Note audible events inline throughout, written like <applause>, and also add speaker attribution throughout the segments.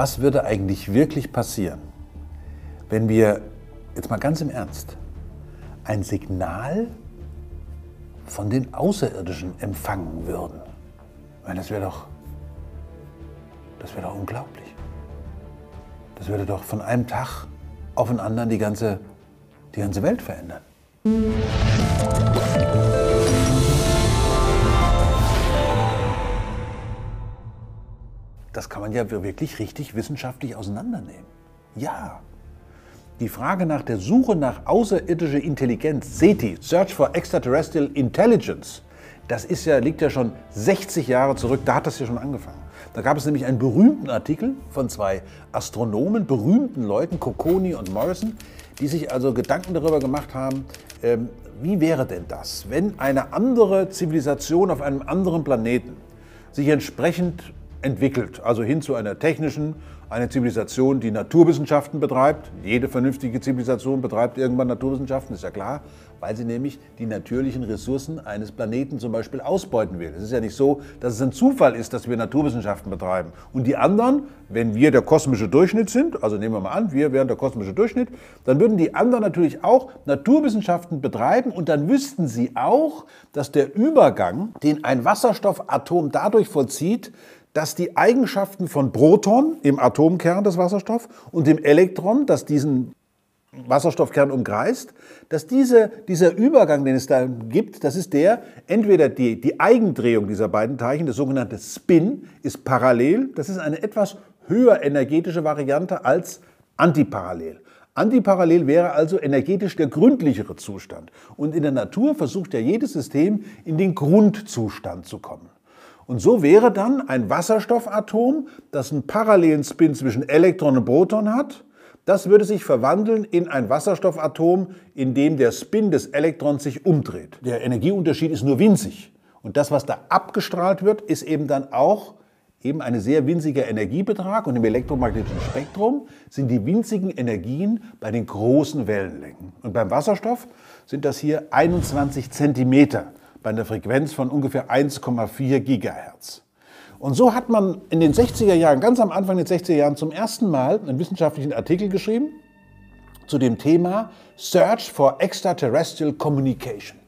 Speaker 1: Was würde eigentlich wirklich passieren, wenn wir, jetzt mal ganz im Ernst, ein Signal von den Außerirdischen empfangen würden? Meine, das wäre doch, das wäre doch unglaublich. Das würde doch von einem Tag auf den anderen die ganze, die ganze Welt verändern. Das kann man ja wirklich richtig wissenschaftlich auseinandernehmen. Ja. Die Frage nach der Suche nach außerirdischer Intelligenz, SETI, Search for Extraterrestrial Intelligence, das ist ja, liegt ja schon 60 Jahre zurück, da hat das ja schon angefangen. Da gab es nämlich einen berühmten Artikel von zwei Astronomen, berühmten Leuten, Cocconi und Morrison, die sich also Gedanken darüber gemacht haben, ähm, wie wäre denn das, wenn eine andere Zivilisation auf einem anderen Planeten sich entsprechend entwickelt, also hin zu einer technischen, eine Zivilisation, die Naturwissenschaften betreibt. Jede vernünftige Zivilisation betreibt irgendwann Naturwissenschaften, ist ja klar, weil sie nämlich die natürlichen Ressourcen eines Planeten zum Beispiel ausbeuten will. Es ist ja nicht so, dass es ein Zufall ist, dass wir Naturwissenschaften betreiben. Und die anderen, wenn wir der kosmische Durchschnitt sind, also nehmen wir mal an, wir wären der kosmische Durchschnitt, dann würden die anderen natürlich auch Naturwissenschaften betreiben und dann wüssten sie auch, dass der Übergang, den ein Wasserstoffatom dadurch vollzieht, dass die Eigenschaften von Proton im Atomkern des Wasserstoffs und dem Elektron, das diesen Wasserstoffkern umkreist, dass diese, dieser Übergang, den es da gibt, das ist der, entweder die, die Eigendrehung dieser beiden Teilchen, das sogenannte Spin, ist parallel, das ist eine etwas höher energetische Variante als antiparallel. Antiparallel wäre also energetisch der gründlichere Zustand. Und in der Natur versucht ja jedes System in den Grundzustand zu kommen. Und so wäre dann ein Wasserstoffatom, das einen parallelen Spin zwischen Elektron und Proton hat, das würde sich verwandeln in ein Wasserstoffatom, in dem der Spin des Elektrons sich umdreht. Der Energieunterschied ist nur winzig. Und das, was da abgestrahlt wird, ist eben dann auch eben ein sehr winziger Energiebetrag. Und im elektromagnetischen Spektrum sind die winzigen Energien bei den großen Wellenlängen. Und beim Wasserstoff sind das hier 21 Zentimeter bei einer Frequenz von ungefähr 1,4 Gigahertz. Und so hat man in den 60er Jahren, ganz am Anfang der 60er Jahren, zum ersten Mal einen wissenschaftlichen Artikel geschrieben zu dem Thema Search for Extraterrestrial Communication.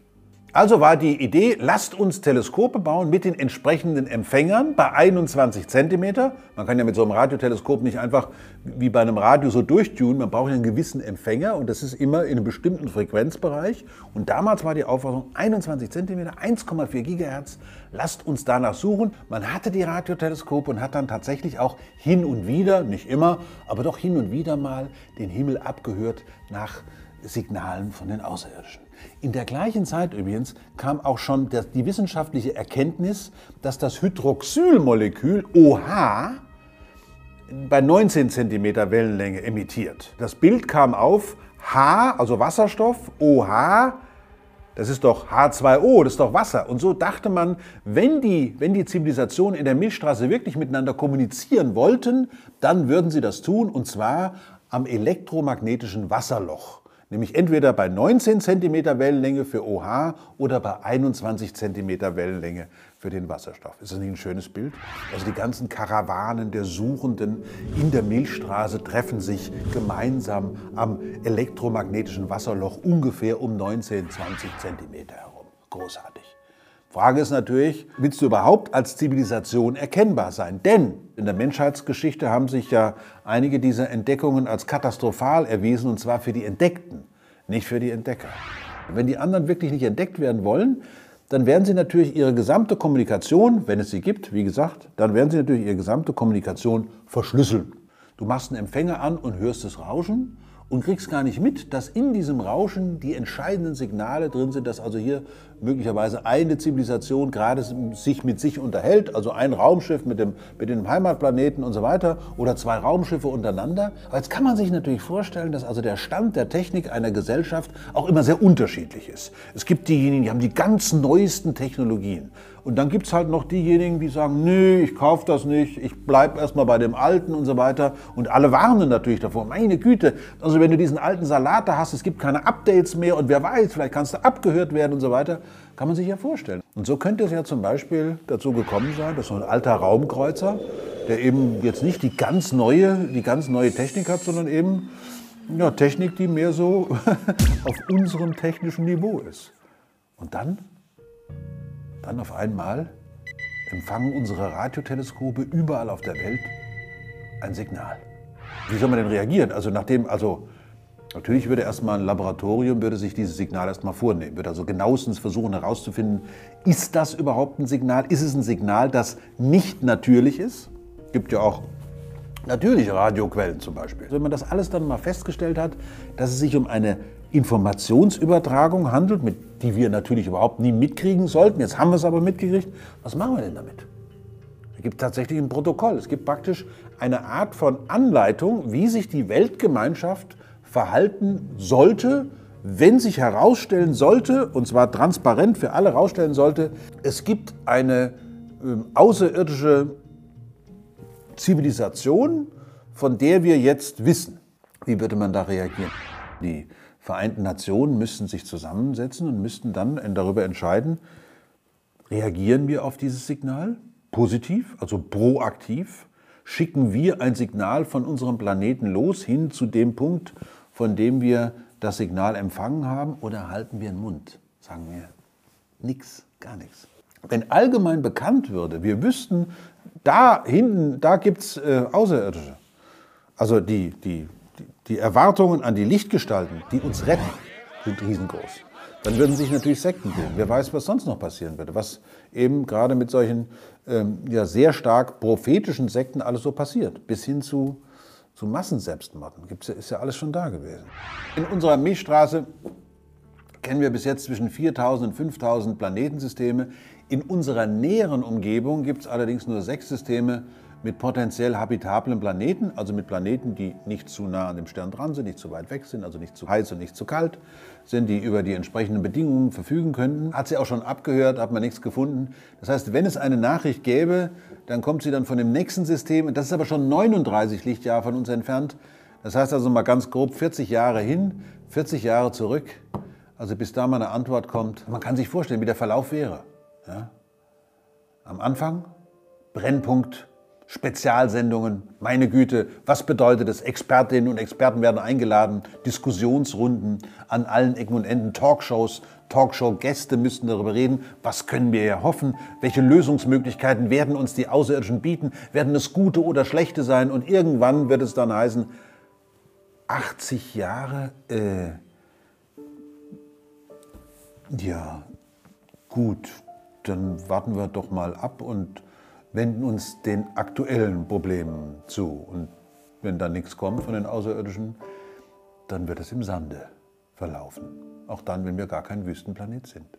Speaker 1: Also war die Idee, lasst uns Teleskope bauen mit den entsprechenden Empfängern bei 21 cm. Man kann ja mit so einem Radioteleskop nicht einfach wie bei einem Radio so durchtunen. Man braucht einen gewissen Empfänger und das ist immer in einem bestimmten Frequenzbereich. Und damals war die Auffassung 21 cm, 1,4 GHz. Lasst uns danach suchen. Man hatte die Radioteleskope und hat dann tatsächlich auch hin und wieder, nicht immer, aber doch hin und wieder mal den Himmel abgehört nach Signalen von den Außerirdischen. In der gleichen Zeit übrigens kam auch schon die wissenschaftliche Erkenntnis, dass das Hydroxylmolekül OH bei 19 cm Wellenlänge emittiert. Das Bild kam auf H, also Wasserstoff, OH, das ist doch H2O, das ist doch Wasser. Und so dachte man, wenn die, wenn die Zivilisationen in der Milchstraße wirklich miteinander kommunizieren wollten, dann würden sie das tun, und zwar am elektromagnetischen Wasserloch nämlich entweder bei 19 cm Wellenlänge für OH oder bei 21 cm Wellenlänge für den Wasserstoff. Ist das nicht ein schönes Bild? Also die ganzen Karawanen der Suchenden in der Milchstraße treffen sich gemeinsam am elektromagnetischen Wasserloch ungefähr um 19, 20 cm herum. Großartig. Frage ist natürlich, willst du überhaupt als Zivilisation erkennbar sein? Denn in der Menschheitsgeschichte haben sich ja einige dieser Entdeckungen als katastrophal erwiesen, und zwar für die Entdeckten, nicht für die Entdecker. Wenn die anderen wirklich nicht entdeckt werden wollen, dann werden sie natürlich ihre gesamte Kommunikation, wenn es sie gibt, wie gesagt, dann werden sie natürlich ihre gesamte Kommunikation verschlüsseln. Du machst einen Empfänger an und hörst es rauschen und kriegst gar nicht mit, dass in diesem Rauschen die entscheidenden Signale drin sind, dass also hier möglicherweise eine Zivilisation gerade sich mit sich unterhält, also ein Raumschiff mit dem, mit dem Heimatplaneten und so weiter oder zwei Raumschiffe untereinander. Aber jetzt kann man sich natürlich vorstellen, dass also der Stand der Technik einer Gesellschaft auch immer sehr unterschiedlich ist. Es gibt diejenigen, die haben die ganz neuesten Technologien. Und dann gibt es halt noch diejenigen, die sagen, nee, ich kaufe das nicht, ich bleibe erstmal bei dem Alten und so weiter. Und alle warnen natürlich davor, meine Güte, also wenn du diesen alten Salat da hast, es gibt keine Updates mehr und wer weiß, vielleicht kannst du abgehört werden und so weiter. kann man sich ja vorstellen. Und so könnte es ja zum Beispiel dazu gekommen sein, dass so ein alter Raumkreuzer, der eben jetzt nicht die ganz neue, die ganz neue Technik hat, sondern eben ja, Technik, die mehr so <laughs> auf unserem technischen Niveau ist. Und dann, dann auf einmal empfangen unsere Radioteleskope überall auf der Welt ein Signal. Wie soll man denn reagieren? Also nachdem, also natürlich würde erstmal ein Laboratorium würde sich dieses Signal erstmal vornehmen, würde also genauestens versuchen herauszufinden, ist das überhaupt ein Signal? Ist es ein Signal, das nicht natürlich ist? Gibt ja auch natürliche Radioquellen zum Beispiel. Wenn man das alles dann mal festgestellt hat, dass es sich um eine Informationsübertragung handelt, mit die wir natürlich überhaupt nie mitkriegen sollten. Jetzt haben wir es aber mitgekriegt. Was machen wir denn damit? Es gibt tatsächlich ein Protokoll. Es gibt praktisch eine Art von Anleitung, wie sich die Weltgemeinschaft verhalten sollte, wenn sich herausstellen sollte, und zwar transparent für alle herausstellen sollte, es gibt eine äh, außerirdische Zivilisation, von der wir jetzt wissen. Wie würde man da reagieren? Die Vereinten Nationen müssten sich zusammensetzen und müssten dann darüber entscheiden, reagieren wir auf dieses Signal positiv, also proaktiv, schicken wir ein Signal von unserem Planeten los hin zu dem Punkt, von dem wir das Signal empfangen haben, oder halten wir den Mund, sagen wir nichts, gar nichts. Wenn allgemein bekannt würde, wir wüssten, da hinten, da gibt es äh, Außerirdische, also die, die die Erwartungen an die Lichtgestalten, die uns retten, sind riesengroß. Dann würden sich natürlich Sekten bilden. Wer weiß, was sonst noch passieren würde. Was eben gerade mit solchen ähm, ja, sehr stark prophetischen Sekten alles so passiert. Bis hin zu, zu Massenselbstmorden. Gibt's, ist ja alles schon da gewesen. In unserer Milchstraße kennen wir bis jetzt zwischen 4000 und 5000 Planetensysteme. In unserer näheren Umgebung gibt es allerdings nur sechs Systeme, mit potenziell habitablen Planeten, also mit Planeten, die nicht zu nah an dem Stern dran sind, nicht zu weit weg sind, also nicht zu heiß und nicht zu kalt sind, die über die entsprechenden Bedingungen verfügen könnten. Hat sie auch schon abgehört, hat man nichts gefunden. Das heißt, wenn es eine Nachricht gäbe, dann kommt sie dann von dem nächsten System, das ist aber schon 39 Lichtjahre von uns entfernt. Das heißt also mal ganz grob 40 Jahre hin, 40 Jahre zurück, also bis da mal eine Antwort kommt. Man kann sich vorstellen, wie der Verlauf wäre. Ja? Am Anfang Brennpunkt Spezialsendungen, meine Güte, was bedeutet es? Expertinnen und Experten werden eingeladen, Diskussionsrunden an allen Ecken und Enden, Talkshows, Talkshow-Gäste müssten darüber reden, was können wir erhoffen, welche Lösungsmöglichkeiten werden uns die Außerirdischen bieten, werden es gute oder schlechte sein? Und irgendwann wird es dann heißen, 80 Jahre, äh, ja, gut, dann warten wir doch mal ab und wenden uns den aktuellen Problemen zu. Und wenn da nichts kommt von den Außerirdischen, dann wird es im Sande verlaufen. Auch dann, wenn wir gar kein Wüstenplanet sind.